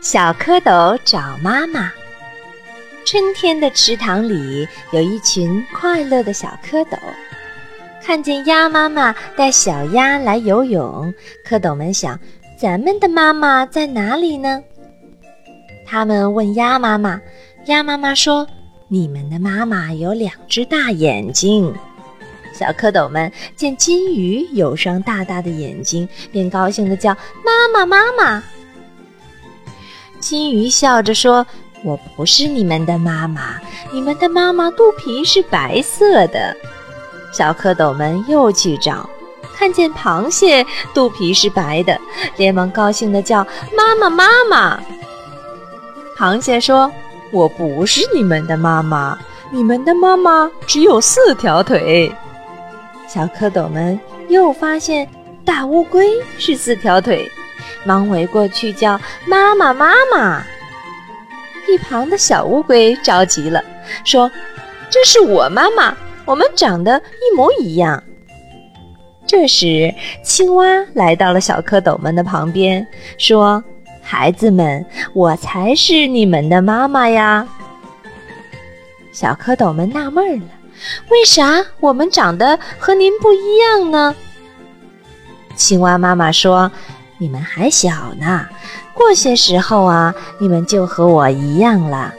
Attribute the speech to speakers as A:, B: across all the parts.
A: 小蝌蚪找妈妈。春天的池塘里有一群快乐的小蝌蚪，看见鸭妈妈带小鸭来游泳，蝌蚪们想：咱们的妈妈在哪里呢？他们问鸭妈妈，鸭妈妈说：“你们的妈妈有两只大眼睛。”小蝌蚪们见金鱼有双大大的眼睛，便高兴地叫：“妈妈，妈妈！”金鱼笑着说：“我不是你们的妈妈，你们的妈妈肚皮是白色的。”小蝌蚪们又去找，看见螃蟹肚皮是白的，连忙高兴地叫：“妈妈，妈妈！”螃蟹说：“我不是你们的妈妈，你们的妈妈只有四条腿。”小蝌蚪们又发现大乌龟是四条腿。忙围过去叫妈妈妈妈，一旁的小乌龟着急了，说：“这是我妈妈，我们长得一模一样。”这时，青蛙来到了小蝌蚪们的旁边，说：“孩子们，我才是你们的妈妈呀！”小蝌蚪们纳闷了：“为啥我们长得和您不一样呢？”青蛙妈妈说。你们还小呢，过些时候啊，你们就和我一样了。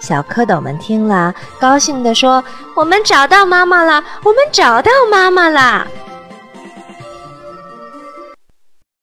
A: 小蝌蚪们听了，高兴地说：“我们找到妈妈了，我们找到妈妈了。”